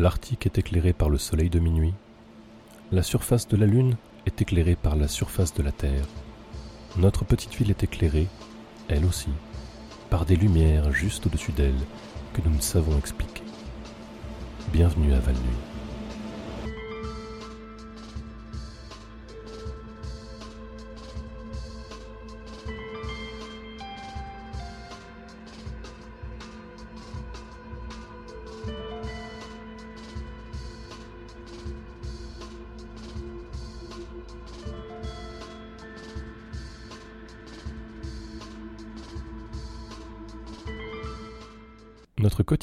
L'Arctique est éclairé par le soleil de minuit. La surface de la Lune est éclairée par la surface de la Terre. Notre petite ville est éclairée, elle aussi, par des lumières juste au-dessus d'elle que nous ne savons expliquer. Bienvenue à Val-Nuit.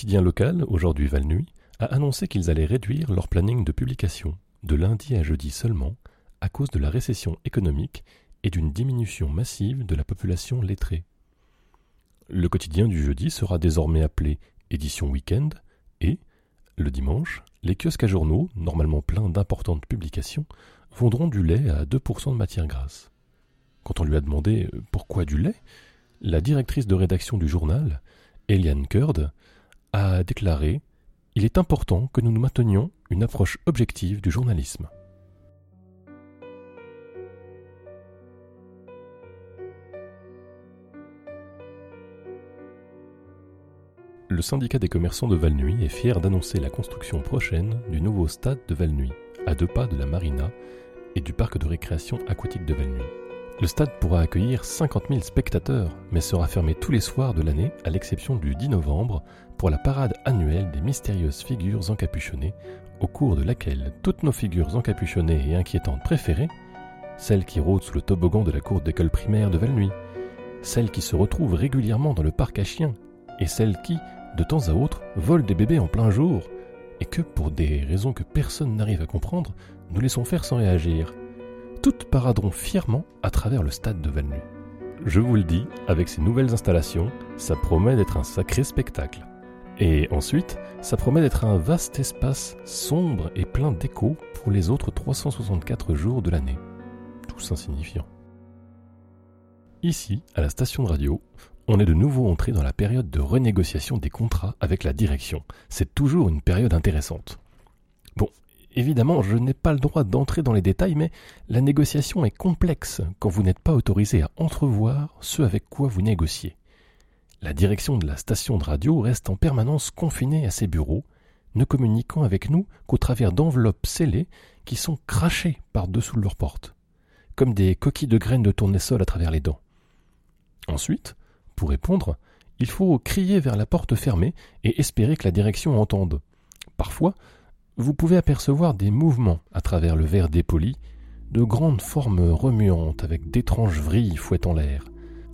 Quotidien local, aujourd'hui Val-Nuit, a annoncé qu'ils allaient réduire leur planning de publication, de lundi à jeudi seulement, à cause de la récession économique et d'une diminution massive de la population lettrée. Le quotidien du jeudi sera désormais appelé édition week-end et, le dimanche, les kiosques à journaux, normalement pleins d'importantes publications, vendront du lait à 2% de matière grasse. Quand on lui a demandé pourquoi du lait, la directrice de rédaction du journal, Eliane Kurd, a déclaré Il est important que nous nous maintenions une approche objective du journalisme. Le syndicat des commerçants de Valnuy est fier d'annoncer la construction prochaine du nouveau stade de Valnuy, à deux pas de la marina et du parc de récréation aquatique de Valnuy. Le stade pourra accueillir 50 000 spectateurs, mais sera fermé tous les soirs de l'année, à l'exception du 10 novembre, pour la parade annuelle des mystérieuses figures encapuchonnées, au cours de laquelle toutes nos figures encapuchonnées et inquiétantes préférées, celles qui rôdent sous le toboggan de la cour d'école primaire de Valnuy, celles qui se retrouvent régulièrement dans le parc à chiens, et celles qui, de temps à autre, volent des bébés en plein jour, et que, pour des raisons que personne n'arrive à comprendre, nous laissons faire sans réagir. Toutes paraderont fièrement à travers le stade de Valnuy. Je vous le dis, avec ces nouvelles installations, ça promet d'être un sacré spectacle. Et ensuite, ça promet d'être un vaste espace sombre et plein d'écho pour les autres 364 jours de l'année. Tous insignifiants. Ici, à la station de radio, on est de nouveau entré dans la période de renégociation des contrats avec la direction. C'est toujours une période intéressante. Bon, évidemment, je n'ai pas le droit d'entrer dans les détails, mais la négociation est complexe quand vous n'êtes pas autorisé à entrevoir ce avec quoi vous négociez. La direction de la station de radio reste en permanence confinée à ses bureaux, ne communiquant avec nous qu'au travers d'enveloppes scellées qui sont crachées par-dessous leurs portes, comme des coquilles de graines de tournesol à travers les dents. Ensuite, pour répondre, il faut crier vers la porte fermée et espérer que la direction entende. Parfois, vous pouvez apercevoir des mouvements à travers le verre dépoli, de grandes formes remuantes avec d'étranges vrilles fouettant l'air.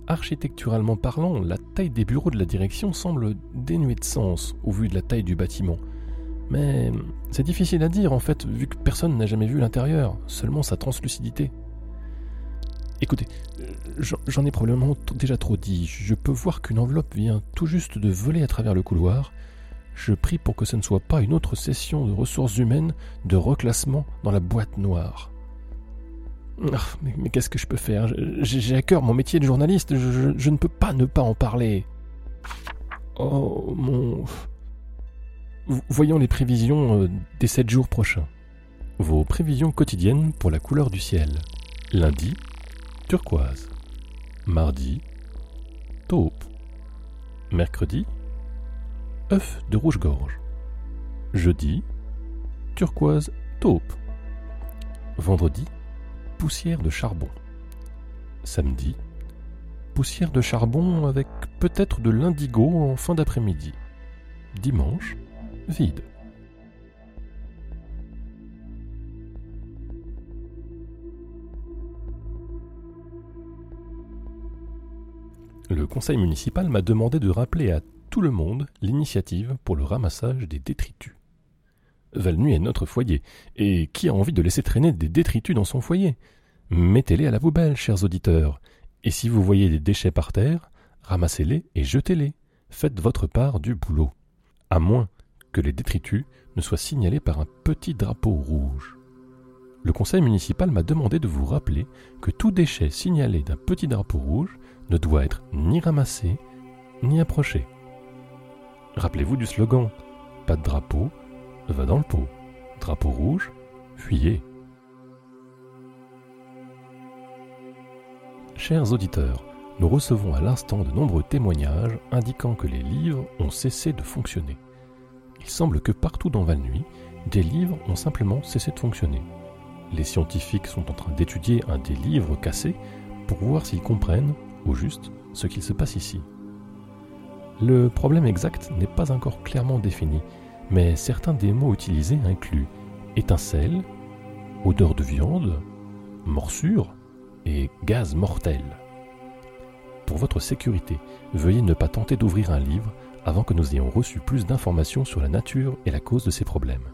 Architecturalement parlant, la taille des bureaux de la direction semble dénuée de sens au vu de la taille du bâtiment. Mais c'est difficile à dire en fait, vu que personne n'a jamais vu l'intérieur, seulement sa translucidité. Écoutez, j'en ai probablement déjà trop dit. Je peux voir qu'une enveloppe vient tout juste de voler à travers le couloir. Je prie pour que ce ne soit pas une autre session de ressources humaines de reclassement dans la boîte noire. Ah, mais, qu'est-ce que je peux faire? J'ai à cœur mon métier de journaliste, je, ne peux pas ne pas en parler. Oh mon... Voyons les prévisions euh, des sept jours prochains. Vos prévisions quotidiennes pour la couleur du ciel. Lundi, turquoise. Mardi, taupe. Mercredi, œuf de rouge-gorge. Jeudi, turquoise taupe. Vendredi, poussière de charbon. Samedi, poussière de charbon avec peut-être de l'indigo en fin d'après-midi. Dimanche, vide. Le conseil municipal m'a demandé de rappeler à tout le monde l'initiative pour le ramassage des détritus. Valnuy est notre foyer, et qui a envie de laisser traîner des détritus dans son foyer? Mettez-les à la poubelle, chers auditeurs, et si vous voyez des déchets par terre, ramassez-les et jetez-les. Faites votre part du boulot, à moins que les détritus ne soient signalés par un petit drapeau rouge. Le conseil municipal m'a demandé de vous rappeler que tout déchet signalé d'un petit drapeau rouge ne doit être ni ramassé ni approché. Rappelez-vous du slogan Pas de drapeau, va dans le pot. Drapeau rouge, fuyez. Chers auditeurs, nous recevons à l'instant de nombreux témoignages indiquant que les livres ont cessé de fonctionner. Il semble que partout dans Val-Nuit, des livres ont simplement cessé de fonctionner. Les scientifiques sont en train d'étudier un des livres cassés pour voir s'ils comprennent, au juste, ce qu'il se passe ici. Le problème exact n'est pas encore clairement défini, mais certains des mots utilisés incluent étincelle, odeur de viande, morsure et gaz mortel. Pour votre sécurité, veuillez ne pas tenter d'ouvrir un livre avant que nous ayons reçu plus d'informations sur la nature et la cause de ces problèmes.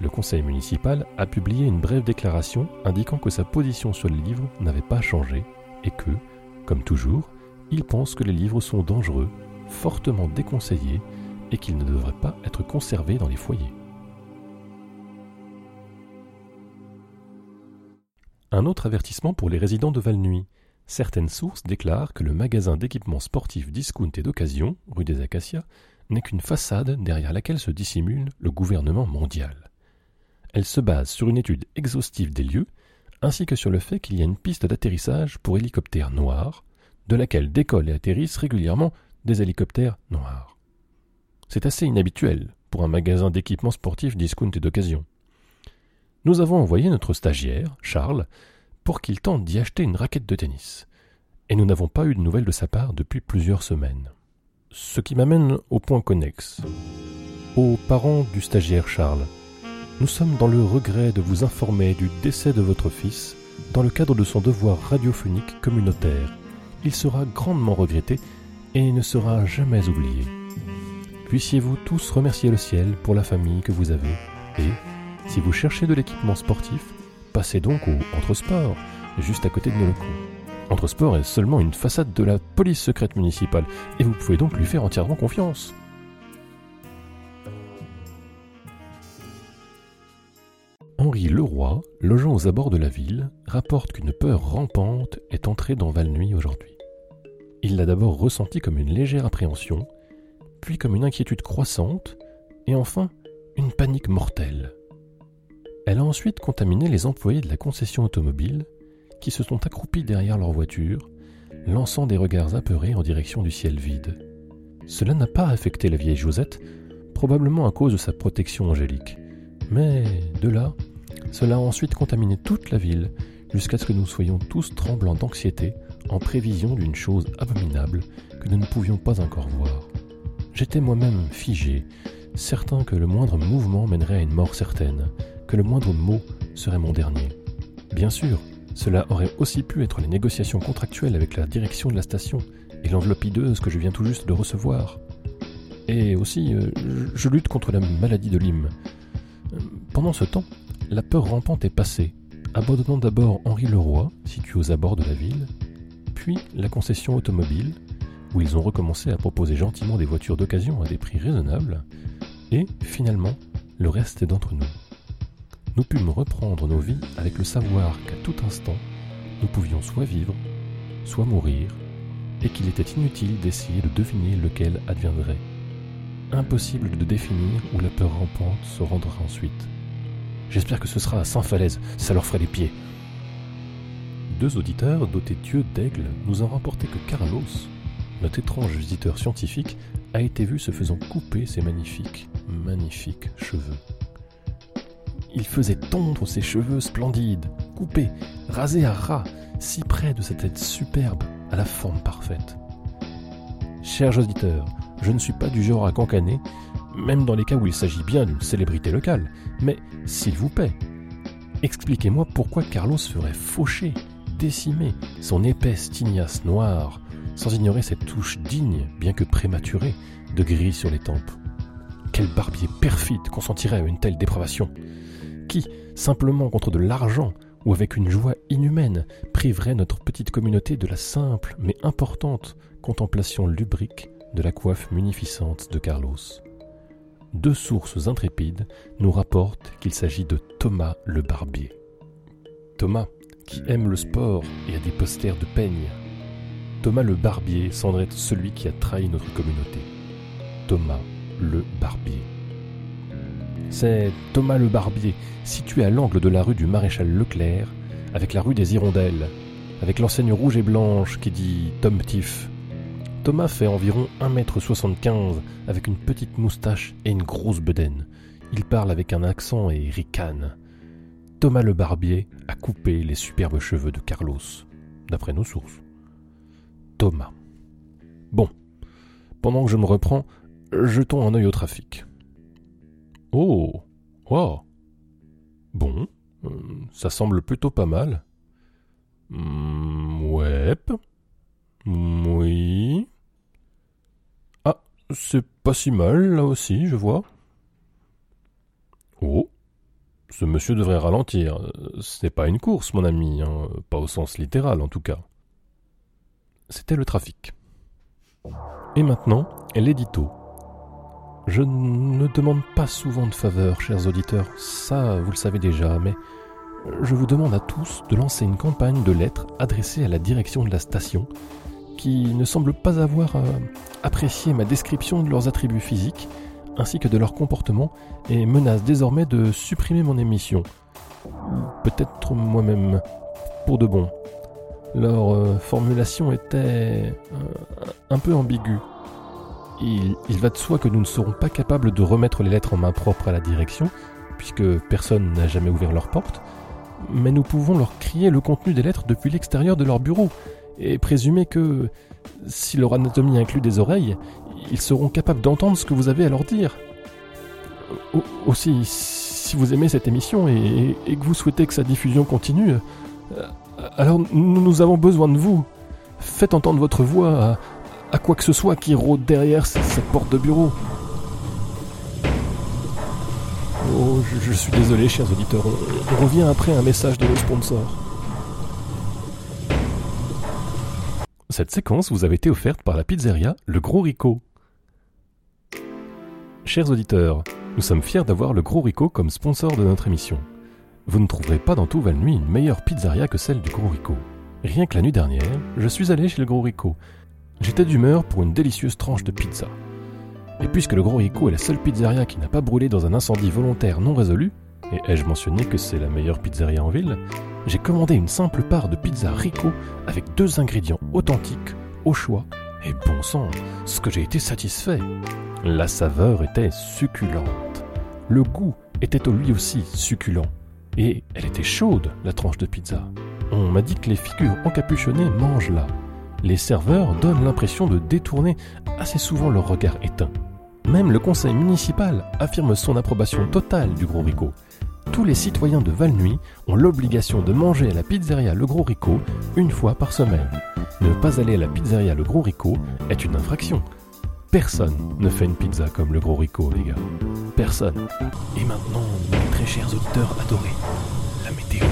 Le conseil municipal a publié une brève déclaration indiquant que sa position sur les livres n'avait pas changé et que, comme toujours, il pense que les livres sont dangereux, fortement déconseillés et qu'ils ne devraient pas être conservés dans les foyers. Un autre avertissement pour les résidents de Valnuy. Certaines sources déclarent que le magasin d'équipements sportifs discount et d'occasion, rue des Acacias, n'est qu'une façade derrière laquelle se dissimule le gouvernement mondial. Elle se base sur une étude exhaustive des lieux, ainsi que sur le fait qu'il y a une piste d'atterrissage pour hélicoptères noirs, de laquelle décollent et atterrissent régulièrement des hélicoptères noirs. C'est assez inhabituel pour un magasin d'équipements sportifs discount et d'occasion. Nous avons envoyé notre stagiaire, Charles, pour qu'il tente d'y acheter une raquette de tennis, et nous n'avons pas eu de nouvelles de sa part depuis plusieurs semaines. Ce qui m'amène au point connexe. Aux parents du stagiaire Charles, nous sommes dans le regret de vous informer du décès de votre fils dans le cadre de son devoir radiophonique communautaire. Il sera grandement regretté et ne sera jamais oublié. Puissiez-vous tous remercier le ciel pour la famille que vous avez et, si vous cherchez de l'équipement sportif, passez donc au Entresport, juste à côté de nos locaux. Entresport est seulement une façade de la police secrète municipale et vous pouvez donc lui faire entièrement confiance. Henri Leroy, logeant aux abords de la ville, rapporte qu'une peur rampante est entrée dans Valnuy aujourd'hui. Il l'a d'abord ressenti comme une légère appréhension, puis comme une inquiétude croissante, et enfin une panique mortelle. Elle a ensuite contaminé les employés de la concession automobile, qui se sont accroupis derrière leur voiture, lançant des regards apeurés en direction du ciel vide. Cela n'a pas affecté la vieille Josette, probablement à cause de sa protection angélique. Mais de là cela a ensuite contaminé toute la ville, jusqu'à ce que nous soyons tous tremblants d'anxiété en prévision d'une chose abominable que nous ne pouvions pas encore voir. J'étais moi-même figé, certain que le moindre mouvement mènerait à une mort certaine, que le moindre mot serait mon dernier. Bien sûr, cela aurait aussi pu être les négociations contractuelles avec la direction de la station et l'enveloppe hideuse que je viens tout juste de recevoir. Et aussi, euh, je lutte contre la maladie de Lyme. Pendant ce temps, la peur rampante est passée, abandonnant d'abord Henri Leroy, situé aux abords de la ville, puis la concession automobile, où ils ont recommencé à proposer gentiment des voitures d'occasion à des prix raisonnables, et finalement le reste d'entre nous. Nous pûmes reprendre nos vies avec le savoir qu'à tout instant, nous pouvions soit vivre, soit mourir, et qu'il était inutile d'essayer de deviner lequel adviendrait. Impossible de définir où la peur rampante se rendra ensuite. J'espère que ce sera à Saint-Falaise, ça leur ferait les pieds. Deux auditeurs dotés d'yeux d'aigle nous ont rapporté que Carlos, notre étrange visiteur scientifique, a été vu se faisant couper ses magnifiques, magnifiques cheveux. Il faisait tondre ses cheveux splendides, coupés, rasés à ras, si près de sa tête superbe, à la forme parfaite. Chers auditeurs, je ne suis pas du genre à cancaner, même dans les cas où il s'agit bien d'une célébrité locale. Mais, s'il vous plaît, expliquez-moi pourquoi Carlos ferait faucher, décimer son épaisse tignasse noire, sans ignorer cette touche digne, bien que prématurée, de gris sur les tempes. Quel barbier perfide consentirait à une telle dépravation Qui, simplement contre de l'argent ou avec une joie inhumaine, priverait notre petite communauté de la simple mais importante contemplation lubrique de la coiffe munificente de Carlos deux sources intrépides nous rapportent qu'il s'agit de Thomas le Barbier. Thomas, qui aime le sport et a des posters de peigne. Thomas le Barbier semble celui qui a trahi notre communauté. Thomas le Barbier. C'est Thomas le Barbier, situé à l'angle de la rue du Maréchal Leclerc, avec la rue des Hirondelles, avec l'enseigne rouge et blanche qui dit Tom Tiff. Thomas fait environ 1m75 avec une petite moustache et une grosse bedaine. Il parle avec un accent et ricane. Thomas le Barbier a coupé les superbes cheveux de Carlos, d'après nos sources. Thomas. Bon, pendant que je me reprends, jetons un œil au trafic. Oh, wow. Bon, euh, ça semble plutôt pas mal. Hmm, ouais. Oui. Ah, c'est pas si mal là aussi, je vois. Oh, ce monsieur devrait ralentir. Ce n'est pas une course, mon ami, hein. pas au sens littéral en tout cas. C'était le trafic. Et maintenant, l'édito. Je ne demande pas souvent de faveur, chers auditeurs, ça vous le savez déjà, mais je vous demande à tous de lancer une campagne de lettres adressée à la direction de la station, qui ne semble pas avoir euh, apprécié ma description de leurs attributs physiques, ainsi que de leur comportement, et menace désormais de supprimer mon émission. Peut-être moi-même, pour de bon. Leur euh, formulation était euh, un peu ambiguë. Il, il, va de soi que nous ne serons pas capables de remettre les lettres en main propre à la direction, puisque personne n'a jamais ouvert leur porte, mais nous pouvons leur crier le contenu des lettres depuis l'extérieur de leur bureau, et présumer que, si leur anatomie inclut des oreilles, ils seront capables d'entendre ce que vous avez à leur dire. Aussi, si vous aimez cette émission et, que vous souhaitez que sa diffusion continue, euh, alors nous avons besoin de vous. Faites entendre votre voix à, à quoi que ce soit qui rôde derrière cette porte de bureau. Oh, je, suis désolé, chers auditeurs. On, revient après un message de nos sponsors. Cette séquence vous avait été offerte par la pizzeria Le Gros Rico. Chers auditeurs, nous sommes fiers d'avoir Le Gros Rico comme sponsor de notre émission. Vous ne trouverez pas dans tout Val-Nuit une meilleure pizzeria que celle du Gros Rico. Rien que la nuit dernière, je suis allé chez le Gros Rico. J'étais d'humeur pour une délicieuse tranche de pizza. Et puisque le Gros Rico est la seule pizzeria qui n'a pas brûlé dans un incendie volontaire non résolu, et ai-je mentionné que c'est la meilleure pizzeria en ville, j'ai commandé une simple part de pizza Rico avec deux ingrédients authentiques, au choix, et bon sang, ce que j'ai été satisfait. La saveur était succulente. Le goût était lui aussi succulent. Et elle était chaude, la tranche de pizza. On m'a dit que les figures encapuchonnées mangent là. Les serveurs donnent l'impression de détourner assez souvent leur regard éteint. Même le conseil municipal affirme son approbation totale du Gros Rico. Tous les citoyens de Valnuy ont l'obligation de manger à la pizzeria Le Gros Rico une fois par semaine. Ne pas aller à la pizzeria Le Gros Rico est une infraction. Personne ne fait une pizza comme Le Gros Rico, les gars. Personne. Et maintenant, mes très chers auditeurs adorés, la météo.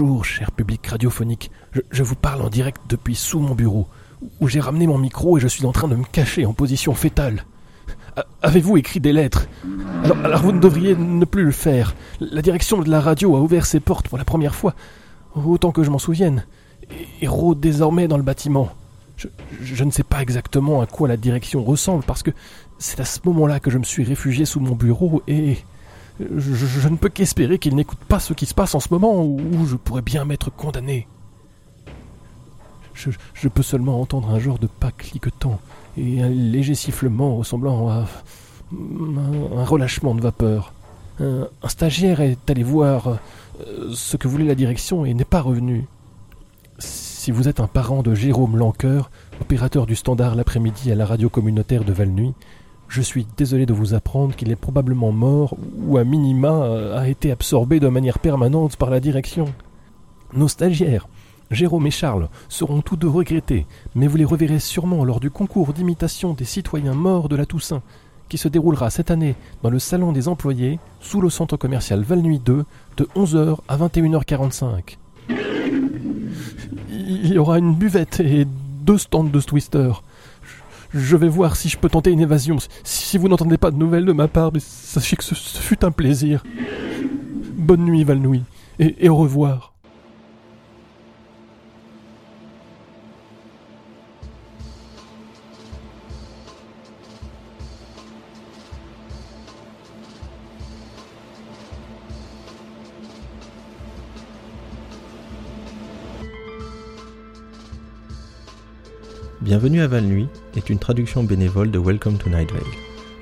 Bonjour, cher public radiophonique. Je, vous parle en direct depuis sous mon bureau, où j'ai ramené mon micro et je suis en train de me cacher en position fétale. Avez-vous écrit des lettres? Alors, vous ne devriez ne plus le faire. La direction de la radio a ouvert ses portes pour la première fois, autant que je m'en souvienne, et, rôde désormais dans le bâtiment. Je, ne sais pas exactement à quoi la direction ressemble, parce que c'est à ce moment-là que je me suis réfugié sous mon bureau et je, ne peux qu'espérer qu'il n'écoute pas ce qui se passe en ce moment où je pourrais bien m'être condamné. Je, peux seulement entendre un genre de pas cliquetant et un léger sifflement ressemblant à un, relâchement de vapeur. Un, stagiaire est allé voir euh, ce que voulait la direction et n'est pas revenu. Si vous êtes un parent de Jérôme Lanqueur, opérateur du standard l'après-midi à la radio communautaire de Valnuy, je suis désolé de vous apprendre qu'il est probablement mort ou à minima a été absorbé de manière permanente par la direction. Nos stagiaires, Jérôme et Charles, seront tous deux regrettés, mais vous les reverrez sûrement lors du concours d'imitation des citoyens morts de la Toussaint, qui se déroulera cette année dans le salon des employés, sous le centre commercial Valnuy 2, de 11h à 21h45. Il y aura une buvette et deux stands de Twister. Je vais voir si je peux tenter une évasion. Si vous n'entendez pas de nouvelles de ma part, sachez que ce, fut un plaisir. Bonne nuit, Valnouy, et au revoir. Bienvenue à Val Nuit est une traduction bénévole de Welcome to Night Vale,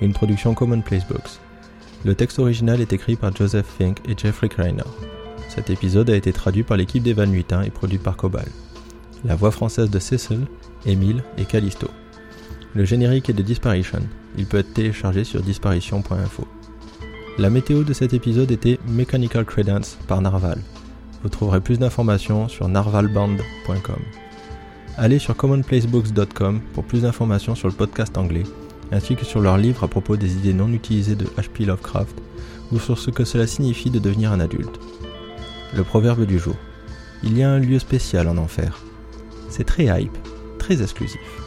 une production Commonplace Books. Le texte original est écrit par Joseph Fink et Jeffrey Kreiner. Cet épisode a été traduit par l'équipe des Van Nuitins et produit par Cobal. La voix française de Cecil, Emile et Callisto. Le générique est de Disparition. Il peut être téléchargé sur disparition.info. La météo de cet épisode était Mechanical Credence par Narval. Vous trouverez plus d'informations sur narvalband.com. Allez sur commonplacebooks.com pour plus d'informations sur le podcast anglais, ainsi que sur leurs livres à propos des idées non utilisées de H.P. Lovecraft ou sur ce que cela signifie de devenir un adulte. Le proverbe du jour. Il y a un lieu spécial en enfer. C'est très hype, très exclusif.